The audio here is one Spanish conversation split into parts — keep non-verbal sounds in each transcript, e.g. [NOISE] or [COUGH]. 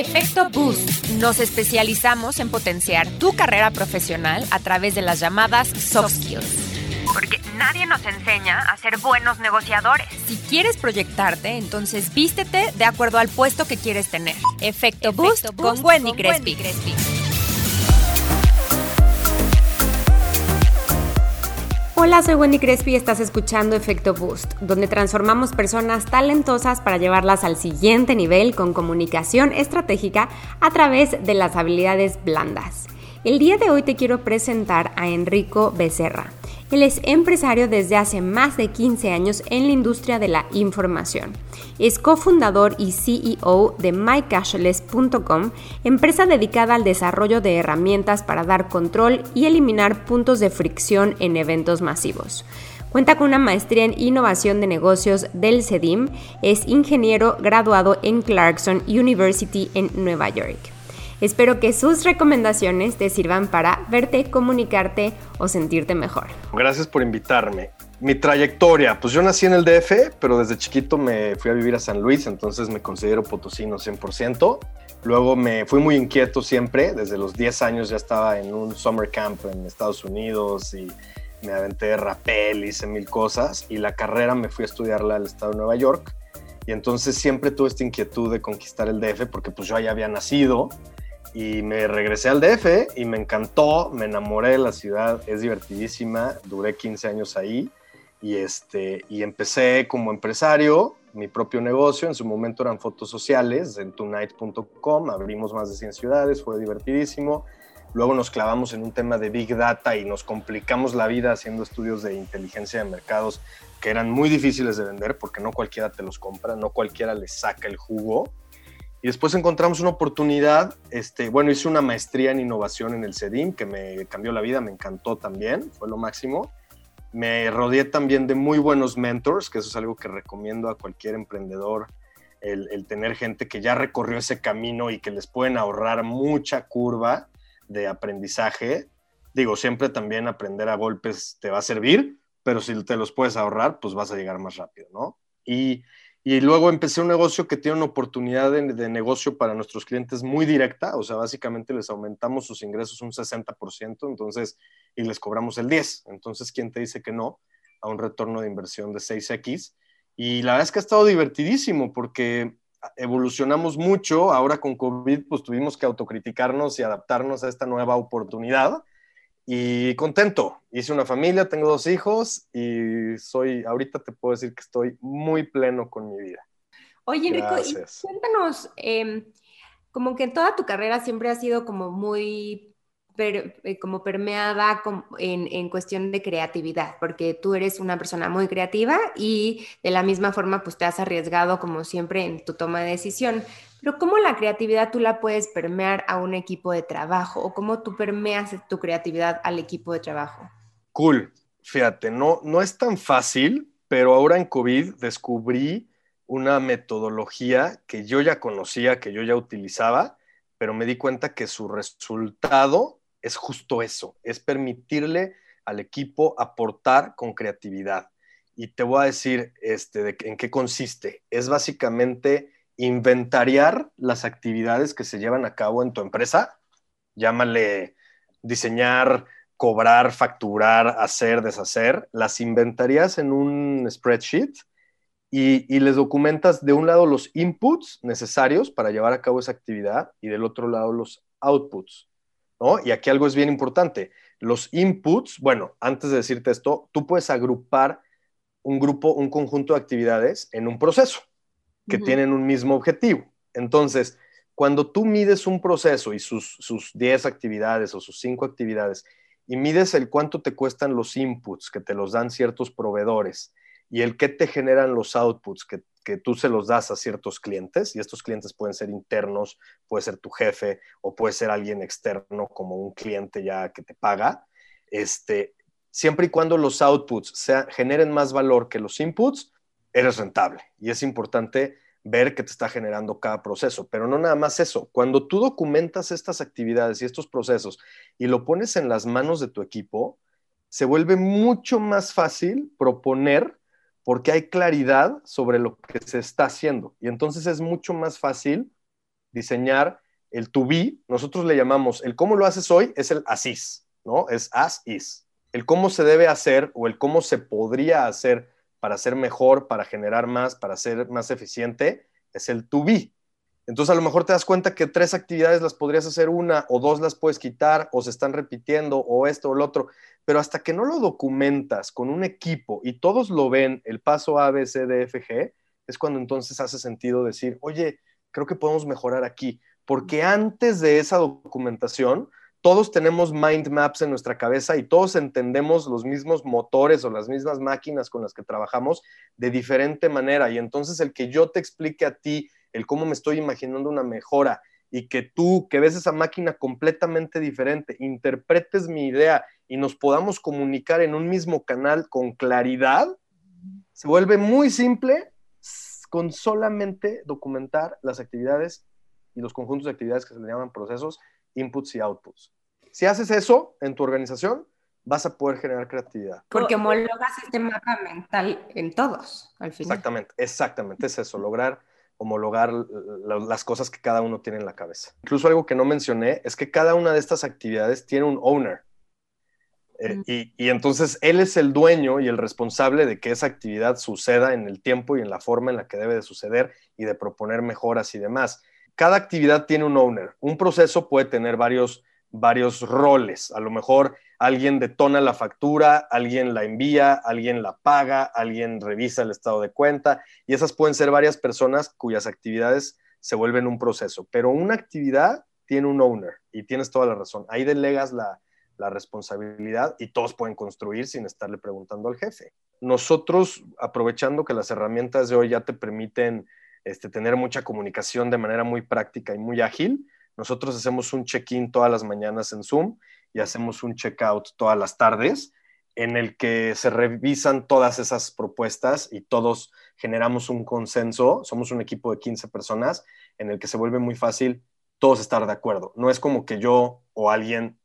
Efecto Boost. Nos especializamos en potenciar tu carrera profesional a través de las llamadas soft skills. Porque nadie nos enseña a ser buenos negociadores. Si quieres proyectarte, entonces vístete de acuerdo al puesto que quieres tener. Efecto, Boost, con Wendy Crespi. Hola, soy Wendy Crespi y estás escuchando Efecto Boost, donde transformamos personas talentosas para llevarlas al siguiente nivel con comunicación estratégica a través de las habilidades blandas. El día de hoy te quiero presentar a Enrico Becerra. Él es empresario desde hace más de 15 años en la industria de la información. Es cofundador y CEO de mycashless.com, empresa dedicada al desarrollo de herramientas para dar control y eliminar puntos de fricción en eventos masivos. Cuenta con una maestría en innovación de negocios del CEDIM, es ingeniero graduado en Clarkson University en Nueva York. Espero que sus recomendaciones te sirvan para verte, comunicarte o sentirte mejor. Gracias por invitarme. Mi trayectoria, pues yo nací en el DF, pero desde chiquito me fui a vivir a San Luis, entonces me considero potosino 100%. Luego me fui muy inquieto siempre, desde los 10 años ya estaba en un summer camp en Estados Unidos y me aventé rapel, hice mil cosas y la carrera me fui a estudiarla al estado de Nueva York y entonces siempre tuve esta inquietud de conquistar el DF porque pues yo allá había nacido y me regresé al DF y me encantó, me enamoré de la ciudad, es divertidísima, duré 15 años ahí y, este, y empecé como empresario mi propio negocio, en su momento eran fotos sociales en tonight.com, abrimos más de 100 ciudades, fue divertidísimo. Luego nos clavamos en un tema de Big Data y nos complicamos la vida haciendo estudios de inteligencia de mercados que eran muy difíciles de vender porque no cualquiera te los compra, no cualquiera les saca el jugo. Y después encontramos una oportunidad, este, bueno, hice una maestría en innovación en el CEDIM que me cambió la vida, me encantó también, fue lo máximo. Me rodeé también de muy buenos mentors, que eso es algo que recomiendo a cualquier emprendedor, el, tener gente que ya recorrió ese camino y que les pueden ahorrar mucha curva de aprendizaje. Digo, siempre también aprender a golpes te va a servir, pero si te los puedes ahorrar, pues vas a llegar más rápido, ¿no? Y y luego empecé un negocio que tiene una oportunidad de, negocio para nuestros clientes muy directa, o sea, básicamente les aumentamos sus ingresos un 60%, entonces, y les cobramos el 10%. Entonces, ¿quién te dice que no a un retorno de inversión de 6X? Y la verdad es que ha estado divertidísimo porque evolucionamos mucho, ahora con COVID, pues tuvimos que autocriticarnos y adaptarnos a esta nueva oportunidad y contento. Hice una familia, tengo dos hijos y soy, ahorita te puedo decir que estoy muy pleno con mi vida. Oye, Enrico, cuéntanos, em, como que en toda tu carrera siempre ha sido como muy eh, como permeada en, en, cuestión de creatividad, porque tú eres una persona muy creativa y de la misma forma pues te has arriesgado como siempre en tu toma de decisión. Pero ¿cómo la creatividad tú la puedes permear a un equipo de trabajo o cómo tú permeas tu creatividad al equipo de trabajo? Cool. Fíjate, no, no es tan fácil, pero ahora en COVID descubrí una metodología que yo ya conocía, que yo ya utilizaba, pero me di cuenta que su resultado es justo eso, es permitirle al equipo aportar con creatividad. Y te voy a decir este, en qué consiste. Es básicamente inventariar las actividades que se llevan a cabo en tu empresa, llámale diseñar, cobrar, facturar, hacer, deshacer, las inventarías en un spreadsheet y, les documentas de un lado los inputs necesarios para llevar a cabo esa actividad y del otro lado los outputs. ¿No? Y aquí algo es bien importante. Los inputs, bueno, antes de decirte esto, tú puedes agrupar un grupo, un conjunto de actividades en un proceso que tienen un mismo objetivo. Entonces, cuando tú mides un proceso y sus, sus 10 actividades o sus 5 actividades y mides el cuánto te cuestan los inputs que te los dan ciertos proveedores y el qué te generan los outputs que, que tú se los das a ciertos clientes, y estos clientes pueden ser internos, puede ser tu jefe o puede ser alguien externo como un cliente ya que te paga, este, siempre y cuando los outputs sea, generen más valor que los inputs, eres rentable. Y es importante ver que te está generando cada proceso. Pero no nada más eso. Cuando tú documentas estas actividades y estos procesos y lo pones en las manos de tu equipo, se vuelve mucho más fácil proponer porque hay claridad sobre lo que se está haciendo. Y entonces es mucho más fácil diseñar el to be, nosotros le llamamos el cómo lo haces hoy, es el asís, ¿no? Es as is. El cómo se debe hacer o el cómo se podría hacer para ser mejor, para generar más, para ser más eficiente, es el to be. Entonces a lo mejor te das cuenta que tres actividades las podrías hacer una o dos las puedes quitar o se están repitiendo o esto o lo otro, pero hasta que no lo documentas con un equipo y todos lo ven, el paso A, B, C, D, F, G, es cuando entonces hace sentido decir, oye, creo que podemos mejorar aquí, porque antes de esa documentación, todos tenemos mind maps en nuestra cabeza y todos entendemos los mismos motores o las mismas máquinas con las que trabajamos de diferente manera. Y entonces el que yo te explique a ti el cómo me estoy imaginando una mejora y que tú, que ves esa máquina completamente diferente, interpretes mi idea y nos podamos comunicar en un mismo canal con claridad, se vuelve muy simple con solamente documentar las actividades y los conjuntos de actividades que se le llaman procesos, inputs y outputs. Si haces eso en tu organización, vas a poder generar creatividad. Porque homologas este mapa mental en todos, al final. Exactamente, exactamente, es eso, lograr homologar las cosas que cada uno tiene en la cabeza. Incluso algo que no mencioné es que cada una de estas actividades tiene un owner. Eh, y, y, entonces él es el dueño y el responsable de que esa actividad suceda en el tiempo y en la forma en la que debe de suceder y de proponer mejoras y demás cada actividad tiene un owner. Un proceso puede tener varios, varios roles. A lo mejor alguien detona la factura, alguien la envía, alguien la paga, alguien revisa el estado de cuenta y esas pueden ser varias personas cuyas actividades se vuelven un proceso. Pero una actividad tiene un owner y tienes toda la razón. Ahí delegas la, la responsabilidad y todos pueden construir sin estarle preguntando al jefe. Nosotros, aprovechando que las herramientas de hoy ya te permiten este, tener mucha comunicación de manera muy práctica y muy ágil. Nosotros hacemos un check-in todas las mañanas en Zoom y hacemos un check-out todas las tardes en el que se revisan todas esas propuestas y todos generamos un consenso. Somos un equipo de 15 personas en el que se vuelve muy fácil todos estar de acuerdo. No es como que yo o alguien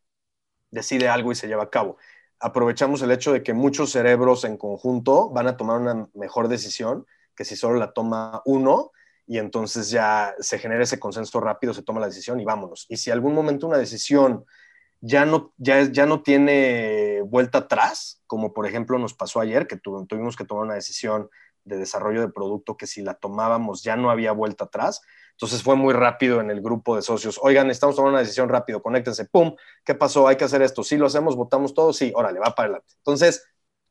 decide algo y se lleva a cabo. Aprovechamos el hecho de que muchos cerebros en conjunto van a tomar una mejor decisión que si solo la toma uno y entonces ya se genera ese consenso rápido, se toma la decisión y vámonos. Y si algún momento una decisión ya no, ya, ya no tiene vuelta atrás, como por ejemplo nos pasó ayer, que tuvimos que tomar una decisión de desarrollo de producto que si la tomábamos ya no había vuelta atrás. Entonces fue muy rápido en el grupo de socios. Oigan, estamos tomando una decisión rápido, conéctense, ¡pum! ¿Qué pasó? Hay que hacer esto. Sí, lo hacemos, votamos todos, sí, órale, va para adelante. Entonces,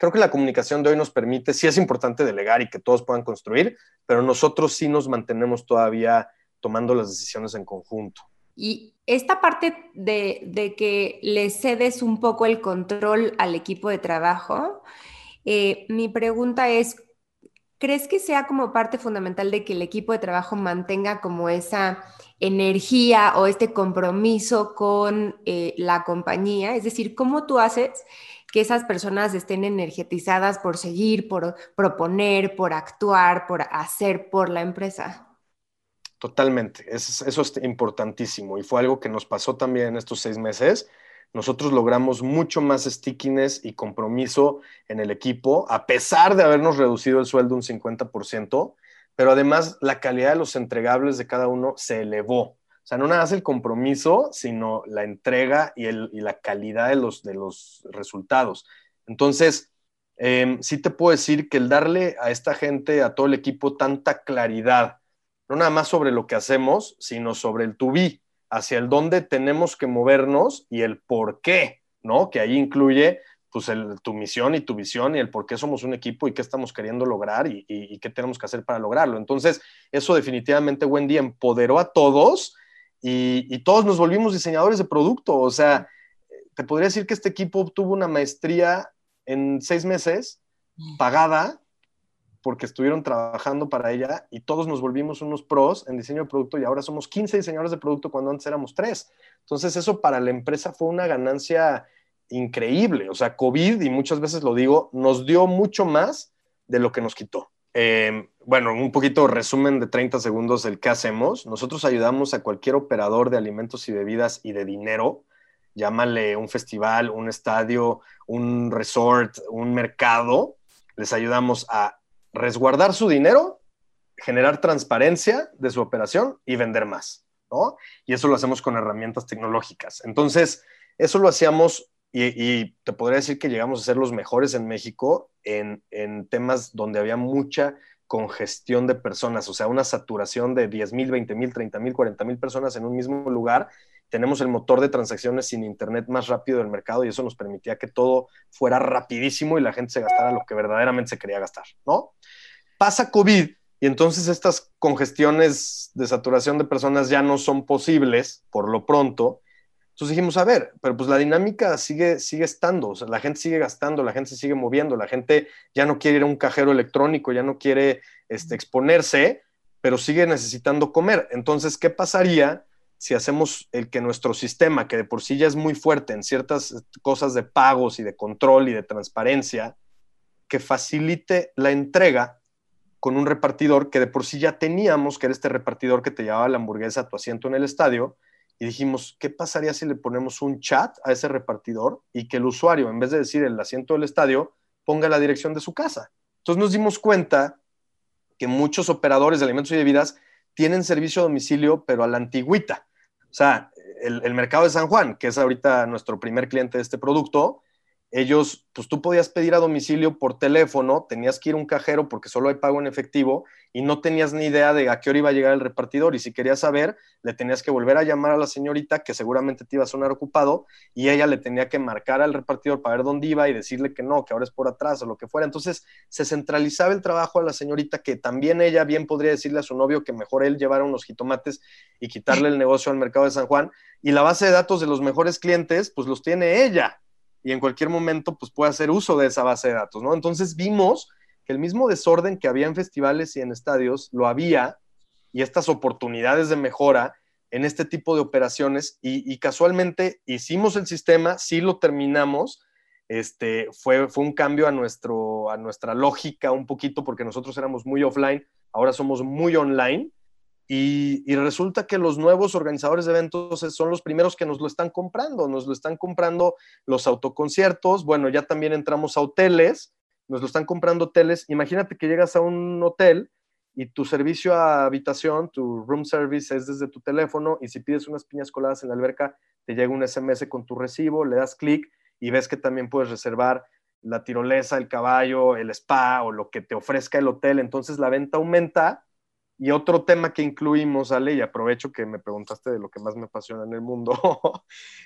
creo que la comunicación de hoy nos permite, sí es importante delegar y que todos puedan construir, pero nosotros sí nos mantenemos todavía tomando las decisiones en conjunto. Y esta parte de, que le cedes un poco el control al equipo de trabajo, eh, mi pregunta es, ¿crees que sea como parte fundamental de que el equipo de trabajo mantenga como esa energía o este compromiso con eh, la compañía? Es decir, ¿cómo tú haces que esas personas estén energetizadas por seguir, por proponer, por actuar, por hacer por la empresa. Totalmente, eso, es importantísimo y fue algo que nos pasó también en estos seis meses. Nosotros logramos mucho más stickiness y compromiso en el equipo, a pesar de habernos reducido el sueldo un 50%, pero además la calidad de los entregables de cada uno se elevó. O sea, no nada más el compromiso, sino la entrega y, la calidad de los, de los resultados. Entonces, em, sí te puedo decir que el darle a esta gente, a todo el equipo, tanta claridad, no nada más sobre lo que hacemos, sino sobre el to be, hacia el dónde tenemos que movernos y el por qué, ¿no? Que ahí incluye pues tu misión y tu visión y el por qué somos un equipo y qué estamos queriendo lograr y, y qué tenemos que hacer para lograrlo. Entonces, eso definitivamente, Wendy, empoderó a todos y, todos nos volvimos diseñadores de producto. O sea, te podría decir que este equipo obtuvo una maestría en seis meses, pagada, porque estuvieron trabajando para ella y todos nos volvimos unos pros en diseño de producto y ahora somos 15 diseñadores de producto cuando antes éramos tres. Entonces eso para la empresa fue una ganancia increíble. O sea, COVID, y muchas veces lo digo, nos dio mucho más de lo que nos quitó. Eh, bueno, un poquito resumen de 30 segundos el qué hacemos. Nosotros ayudamos a cualquier operador de alimentos y bebidas y de dinero, llámale un festival, un estadio, un resort, un mercado. Les ayudamos a resguardar su dinero, generar transparencia de su operación y vender más. ¿no? Y eso lo hacemos con herramientas tecnológicas. Entonces, eso lo hacíamos y, te podría decir que llegamos a ser los mejores en México en, en temas donde había mucha congestión de personas, o sea, una saturación de 10 mil, 20 mil, 30 mil, 40 mil personas en un mismo lugar. Tenemos el motor de transacciones sin internet más rápido del mercado y eso nos permitía que todo fuera rapidísimo y la gente se gastara lo que verdaderamente se quería gastar, ¿no? Pasa COVID y entonces estas congestiones de saturación de personas ya no son posibles por lo pronto entonces dijimos, a ver, pero pues la dinámica sigue, sigue estando, o sea, la gente sigue gastando, la gente se sigue moviendo, la gente ya no quiere ir a un cajero electrónico, ya no quiere este, exponerse, pero sigue necesitando comer. Entonces, ¿qué pasaría si hacemos el que nuestro sistema, que de por sí ya es muy fuerte en ciertas cosas de pagos y de control y de transparencia, que facilite la entrega con un repartidor que de por sí ya teníamos, que era este repartidor que te llevaba la hamburguesa a tu asiento en el estadio, y dijimos, ¿qué pasaría si le ponemos un chat a ese repartidor y que el usuario, en vez de decir el asiento del estadio, ponga la dirección de su casa? Entonces nos dimos cuenta que muchos operadores de alimentos y bebidas tienen servicio a domicilio, pero a la antigüita. O sea, el, el mercado de San Juan, que es ahorita nuestro primer cliente de este producto, ellos, pues tú podías pedir a domicilio por teléfono, tenías que ir a un cajero porque solo hay pago en efectivo y no tenías ni idea de a qué hora iba a llegar el repartidor. Y si querías saber, le tenías que volver a llamar a la señorita que seguramente te iba a sonar ocupado y ella le tenía que marcar al repartidor para ver dónde iba y decirle que no, que ahora es por atrás o lo que fuera. Entonces se centralizaba el trabajo a la señorita que también ella bien podría decirle a su novio que mejor él llevara unos jitomates y quitarle el negocio al mercado de San Juan. Y la base de datos de los mejores clientes pues los tiene ella y en cualquier momento pues puede hacer uso de esa base de datos, ¿no? Entonces vimos que el mismo desorden que había en festivales y en estadios lo había y estas oportunidades de mejora en este tipo de operaciones y, casualmente hicimos el sistema, sí lo terminamos, este, fue, fue un cambio a, nuestro, a nuestra lógica un poquito porque nosotros éramos muy offline, ahora somos muy online y, resulta que los nuevos organizadores de eventos son los primeros que nos lo están comprando, nos lo están comprando los autoconciertos, bueno, ya también entramos a hoteles, nos lo están comprando hoteles. Imagínate que llegas a un hotel y tu servicio a habitación, tu room service es desde tu teléfono y si pides unas piñas coladas en la alberca, te llega un SMS con tu recibo, le das clic y ves que también puedes reservar la tirolesa, el caballo, el spa o lo que te ofrezca el hotel. Entonces la venta aumenta y otro tema que incluimos, Ale, y aprovecho que me preguntaste de lo que más me apasiona en el mundo, [LAUGHS]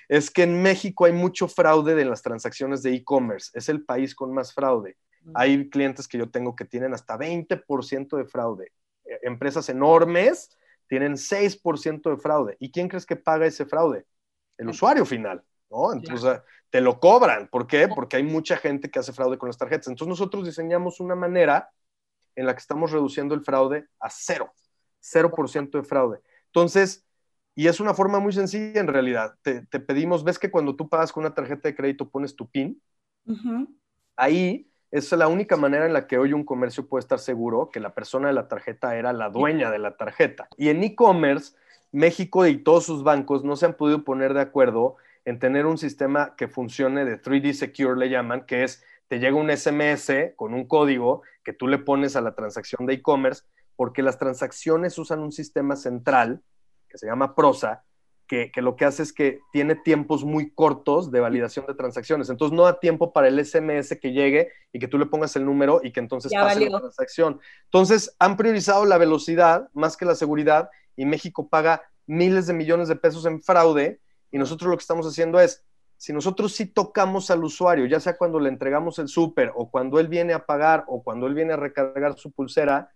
es que en México hay mucho fraude de las transacciones de e-commerce. Es el país con más fraude. Hay clientes que yo tengo que tienen hasta 20% de fraude. E, empresas enormes tienen 6% de fraude. ¿Y quién crees que paga ese fraude? El usuario final, ¿no? Entonces te lo cobran. ¿Por qué? Porque hay mucha gente que hace fraude con las tarjetas. Entonces nosotros diseñamos una manera en la que estamos reduciendo el fraude a cero, 0% de fraude. Entonces, y es una forma muy sencilla en realidad. Te, pedimos, ves que cuando tú pagas con una tarjeta de crédito pones tu PIN. Ahí es la única manera en la que hoy un comercio puede estar seguro que la persona de la tarjeta era la dueña de la tarjeta. Y en e-commerce, México y todos sus bancos no se han podido poner de acuerdo en tener un sistema que funcione de 3D Secure, le llaman, que es te llega un SMS con un código que tú le pones a la transacción de e-commerce, porque las transacciones usan un sistema central que se llama Prosa, que, lo que hace es que tiene tiempos muy cortos de validación de transacciones. Entonces no da tiempo para el SMS que llegue y que tú le pongas el número y que entonces pase la transacción. Entonces han priorizado la velocidad más que la seguridad y México paga miles de millones de pesos en fraude y nosotros lo que estamos haciendo es si nosotros sí tocamos al usuario, ya sea cuando le entregamos el súper o cuando él viene a pagar o cuando él viene a recargar su pulsera,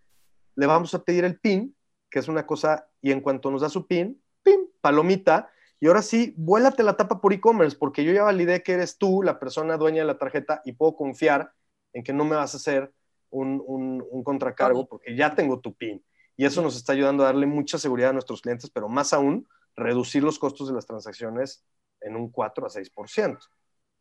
le vamos a pedir el PIN, que es una cosa, y en cuanto nos da su PIN, PIN, palomita, y ahora sí, vuélate la tapa por e-commerce, porque yo ya validé que eres tú la persona dueña de la tarjeta y puedo confiar en que no me vas a hacer un, un contracargo porque ya tengo tu PIN. Y eso nos está ayudando a darle mucha seguridad a nuestros clientes, pero más aún, reducir los costos de las transacciones en un 4 a 6%,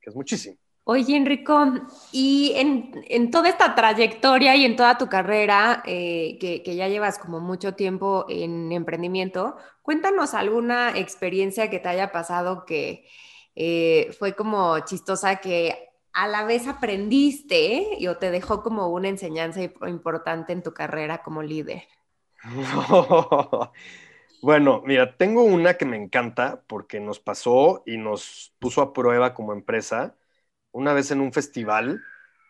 que es muchísimo. Oye, Enrico, y en, toda esta trayectoria y en toda tu carrera, eh, que, ya llevas como mucho tiempo en emprendimiento, cuéntanos alguna experiencia que te haya pasado que eh, fue como chistosa, que a la vez aprendiste y o te dejó como una enseñanza importante en tu carrera como líder. [LAUGHS] Bueno, mira, tengo una que me encanta porque nos pasó y nos puso a prueba como empresa una vez en un festival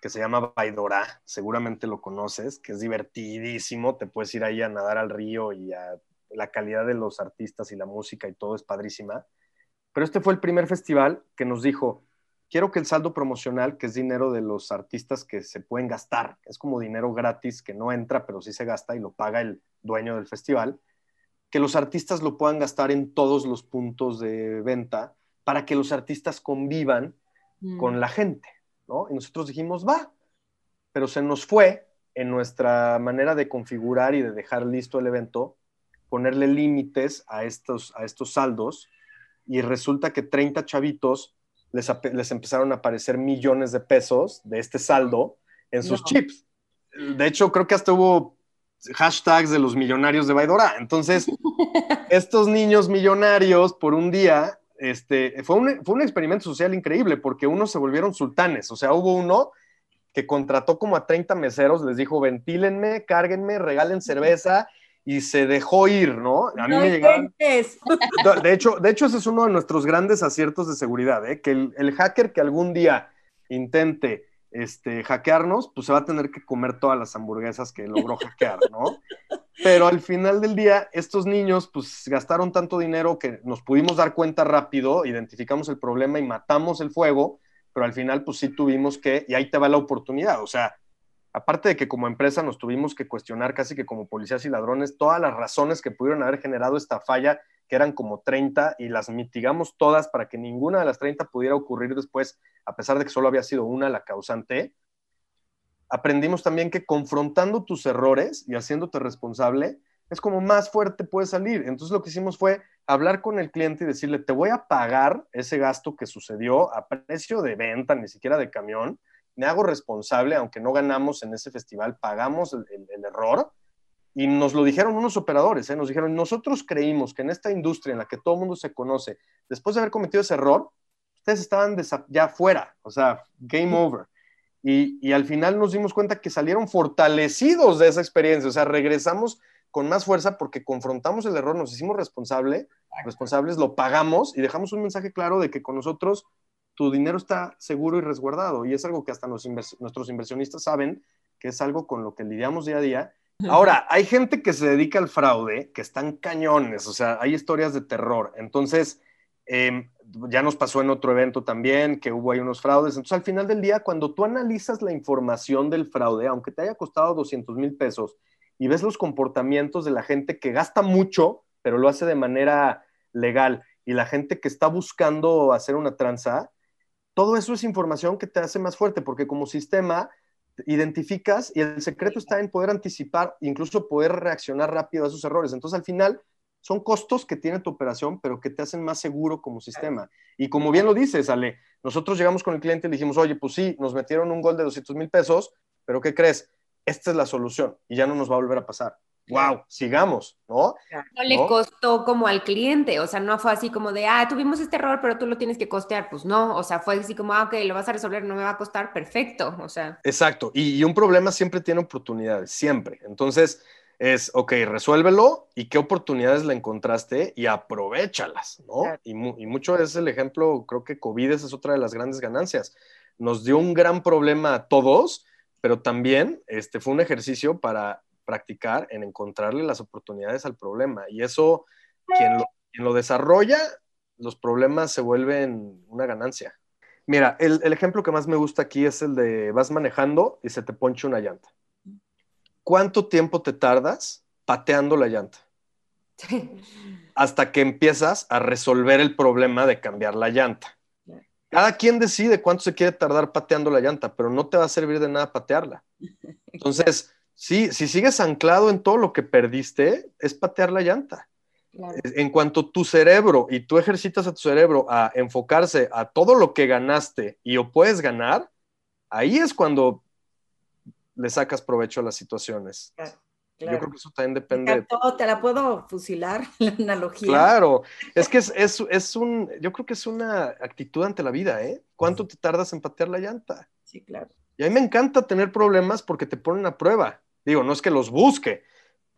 que se llama Baidora, seguramente lo conoces, que es divertidísimo, te puedes ir ahí a nadar al río y a la calidad de los artistas y la música y todo es padrísima. Pero este fue el primer festival que nos dijo, quiero que el saldo promocional, que es dinero de los artistas que se pueden gastar, es como dinero gratis que no entra, pero sí se gasta y lo paga el dueño del festival, que los artistas lo puedan gastar en todos los puntos de venta para que los artistas convivan mm. con la gente, ¿no? Y nosotros dijimos, va, pero se nos fue en nuestra manera de configurar y de dejar listo el evento, ponerle límites a estos, a estos saldos y resulta que 30 chavitos les, empezaron a aparecer millones de pesos de este saldo en sus chips. De hecho, creo que hasta hubo hashtags de los millonarios de Baidora. Entonces, [LAUGHS] estos niños millonarios por un día, este, fue un, fue un experimento social increíble porque unos se volvieron sultanes. O sea, hubo uno que contrató como a 30 meseros, les dijo, ventílenme, cárguenme, regalen cerveza y se dejó ir, ¿no? A mí me llegaban... De hecho, de hecho, ese es uno de nuestros grandes aciertos de seguridad, ¿eh? que el, hacker que algún día intente este, hackearnos, pues se va a tener que comer todas las hamburguesas que logró hackear, ¿no? Pero al final del día, estos niños, pues gastaron tanto dinero que nos pudimos dar cuenta rápido, identificamos el problema y matamos el fuego, pero al final, pues sí tuvimos que, y ahí te va la oportunidad, o sea, aparte de que como empresa nos tuvimos que cuestionar casi que como policías y ladrones todas las razones que pudieron haber generado esta falla, que eran como 30, y las mitigamos todas para que ninguna de las 30 pudiera ocurrir después, a pesar de que solo había sido una la causante. Aprendimos también que confrontando tus errores y haciéndote responsable, es como más fuerte puedes salir. Entonces lo que hicimos fue hablar con el cliente y decirle, te voy a pagar ese gasto que sucedió a precio de venta, ni siquiera de camión, me hago responsable, aunque no ganamos en ese festival, pagamos el, error. Y nos lo dijeron unos operadores, ¿eh? nos dijeron, nosotros creímos que en esta industria en la que todo el mundo se conoce, después de haber cometido ese error, ustedes estaban ya fuera, o sea, game over. Y, y, al final nos dimos cuenta que salieron fortalecidos de esa experiencia, o sea, regresamos con más fuerza porque confrontamos el error, nos hicimos responsable, responsables, lo pagamos y dejamos un mensaje claro de que con nosotros tu dinero está seguro y resguardado. Y es algo que hasta nuestros inversionistas saben que es algo con lo que lidiamos día a día. Ahora, hay gente que se dedica al fraude, que están cañones, o sea, hay historias de terror. Entonces, em, ya nos pasó en otro evento también que hubo ahí unos fraudes. Entonces, al final del día, cuando tú analizas la información del fraude, aunque te haya costado 200 mil pesos, y ves los comportamientos de la gente que gasta mucho, pero lo hace de manera legal, y la gente que está buscando hacer una tranza, todo eso es información que te hace más fuerte, porque como sistema identificas y el secreto está en poder anticipar, incluso poder reaccionar rápido a esos errores. Entonces, al final, son costos que tiene tu operación, pero que te hacen más seguro como sistema. Y como bien lo dices, Ale, nosotros llegamos con el cliente y le dijimos, oye, pues sí, nos metieron un gol de 200 mil pesos, pero ¿qué crees? Esta es la solución y ya no nos va a volver a pasar wow, sigamos, ¿no? No le costó como al cliente, o sea, no fue así como de, ah, tuvimos este error, pero tú lo tienes que costear, pues no, o sea, fue así como, ah, ok, lo vas a resolver, no me va a costar, perfecto, o sea. Exacto, y, un problema siempre tiene oportunidades, siempre. Entonces, es, ok, resuélvelo y qué oportunidades le encontraste y aprovechalas, ¿no? Y, y, mucho es el ejemplo, creo que COVID es otra de las grandes ganancias. Nos dio un gran problema a todos, pero también este, fue un ejercicio para practicar en encontrarle las oportunidades al problema. Y eso, quien lo, desarrolla, los problemas se vuelven una ganancia. Mira, el, ejemplo que más me gusta aquí es el de vas manejando y se te ponche una llanta. ¿Cuánto tiempo te tardas pateando la llanta? Hasta que empiezas a resolver el problema de cambiar la llanta. Cada quien decide cuánto se quiere tardar pateando la llanta, pero no te va a servir de nada patearla. [LAUGHS] Entonces, Sí, si sigues anclado en todo lo que perdiste, es patear la llanta. En cuanto tu cerebro y tú ejercitas a tu cerebro a enfocarse a todo lo que ganaste y o puedes ganar, ahí es cuando le sacas provecho a las situaciones. Yo creo que eso también depende. te la puedo fusilar, [LAUGHS] la analogía. Claro, es que es, es, un, yo creo que es una actitud ante la vida, ¿eh? ¿Cuánto te tardas en patear la llanta? Sí, claro. Y a mí me encanta tener problemas porque te ponen a prueba. Digo, no es que los busque.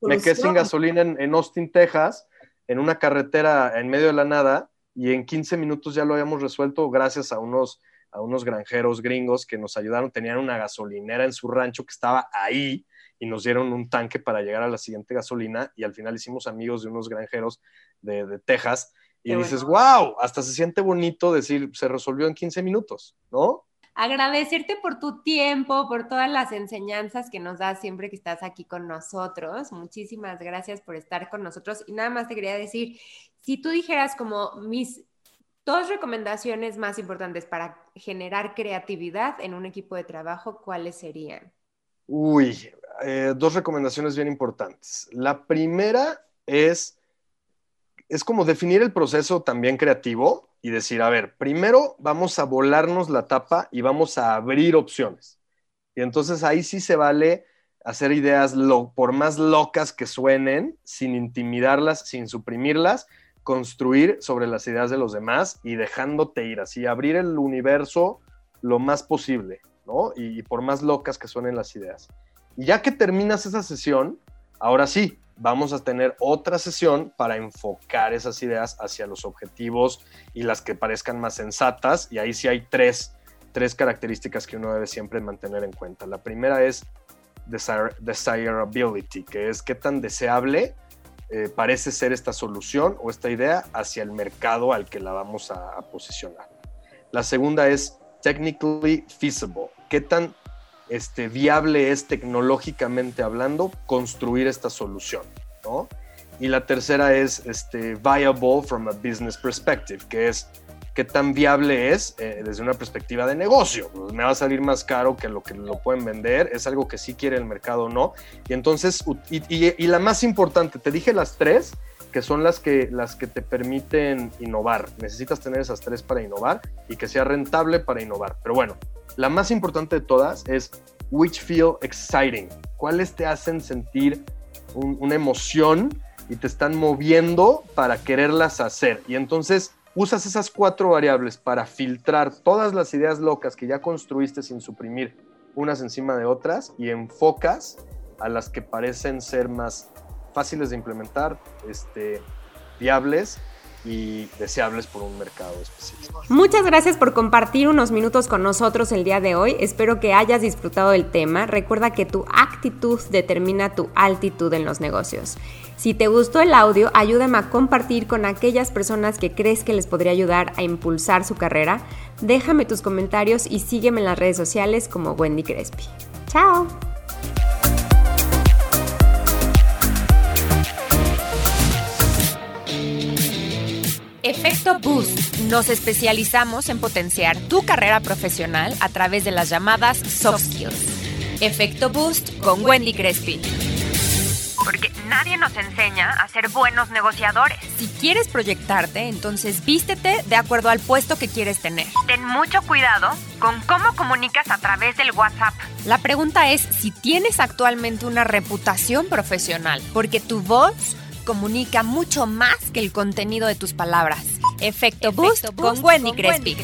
Me quedé sin gasolina en, Austin, Texas. en una carretera en medio de la nada y en 15 minutos ya lo habíamos resuelto gracias a unos, a unos granjeros gringos que nos ayudaron. Tenían una gasolinera en su rancho que estaba ahí y nos dieron un tanque para llegar a la siguiente gasolina y al final hicimos amigos de unos granjeros de, de Texas y dices, wow, hasta se siente bonito decir, se resolvió en 15 minutos, ¿no? Agradecerte por tu tiempo, por todas las enseñanzas que nos das siempre que estás aquí con nosotros. Muchísimas gracias por estar con nosotros. Y nada más te quería decir, si tú dijeras como mis dos recomendaciones más importantes para generar creatividad en un equipo de trabajo, ¿cuáles serían? Uy, eh, dos recomendaciones bien importantes. La primera es, es como definir el proceso también creativo y decir, a ver, primero vamos a volarnos la tapa y vamos a abrir opciones. Y entonces ahí sí se vale hacer ideas, lo, por más locas que suenen, sin intimidarlas, sin suprimirlas, construir sobre las ideas de los demás y dejándote ir así, abrir el universo lo más posible, ¿no? Y, y por más locas que suenen las ideas. Y ya que terminas esa sesión, ahora sí, vamos a tener otra sesión para enfocar esas ideas hacia los objetivos y las que parezcan más sensatas. Y ahí sí hay tres, tres características que uno debe siempre mantener en cuenta. La primera es desirability, que es qué tan deseable eh, parece ser esta solución o esta idea hacia el mercado al que la vamos a, a posicionar. La segunda es technically feasible, qué tan este, viable es tecnológicamente hablando construir esta solución, ¿no? Y la tercera es este, viable from a business perspective, que es qué tan viable es eh, desde una perspectiva de negocio. Pues, me va a salir más caro que lo que lo pueden vender, es algo que sí quiere el mercado o no. Y entonces, y, y, la más importante, te dije las tres, que son las que, las que te permiten innovar. Necesitas tener esas tres para innovar y que sea rentable para innovar. Pero bueno, la más importante de todas es which feel exciting. ¿Cuáles te hacen sentir una emoción y te están moviendo para quererlas hacer? Y entonces usas esas cuatro variables para filtrar todas las ideas locas que ya construiste sin suprimir unas encima de otras y enfocas a las que parecen ser más fáciles de implementar, este, viables y deseables por un mercado específico. Muchas gracias por compartir unos minutos con nosotros el día de hoy. Espero que hayas disfrutado del tema. Recuerda que tu actitud determina tu altitud en los negocios. Si te gustó el audio, ayúdame a compartir con aquellas personas que crees que les podría ayudar a impulsar su carrera. Déjame tus comentarios y sígueme en las redes sociales como Wendy Crespi. ¡Chao! Efecto Boost. Nos especializamos en potenciar tu carrera profesional a través de las llamadas soft skills. Efecto Boost con Wendy Crespi. Porque nadie nos enseña a ser buenos negociadores. Si quieres proyectarte, entonces vístete de acuerdo al puesto que quieres tener. Ten mucho cuidado con cómo comunicas a través del WhatsApp. La pregunta es si tienes actualmente una reputación profesional, porque tu voz comunica mucho más que el contenido de tus palabras. Efecto, Boost, con, Wendy, Crespi.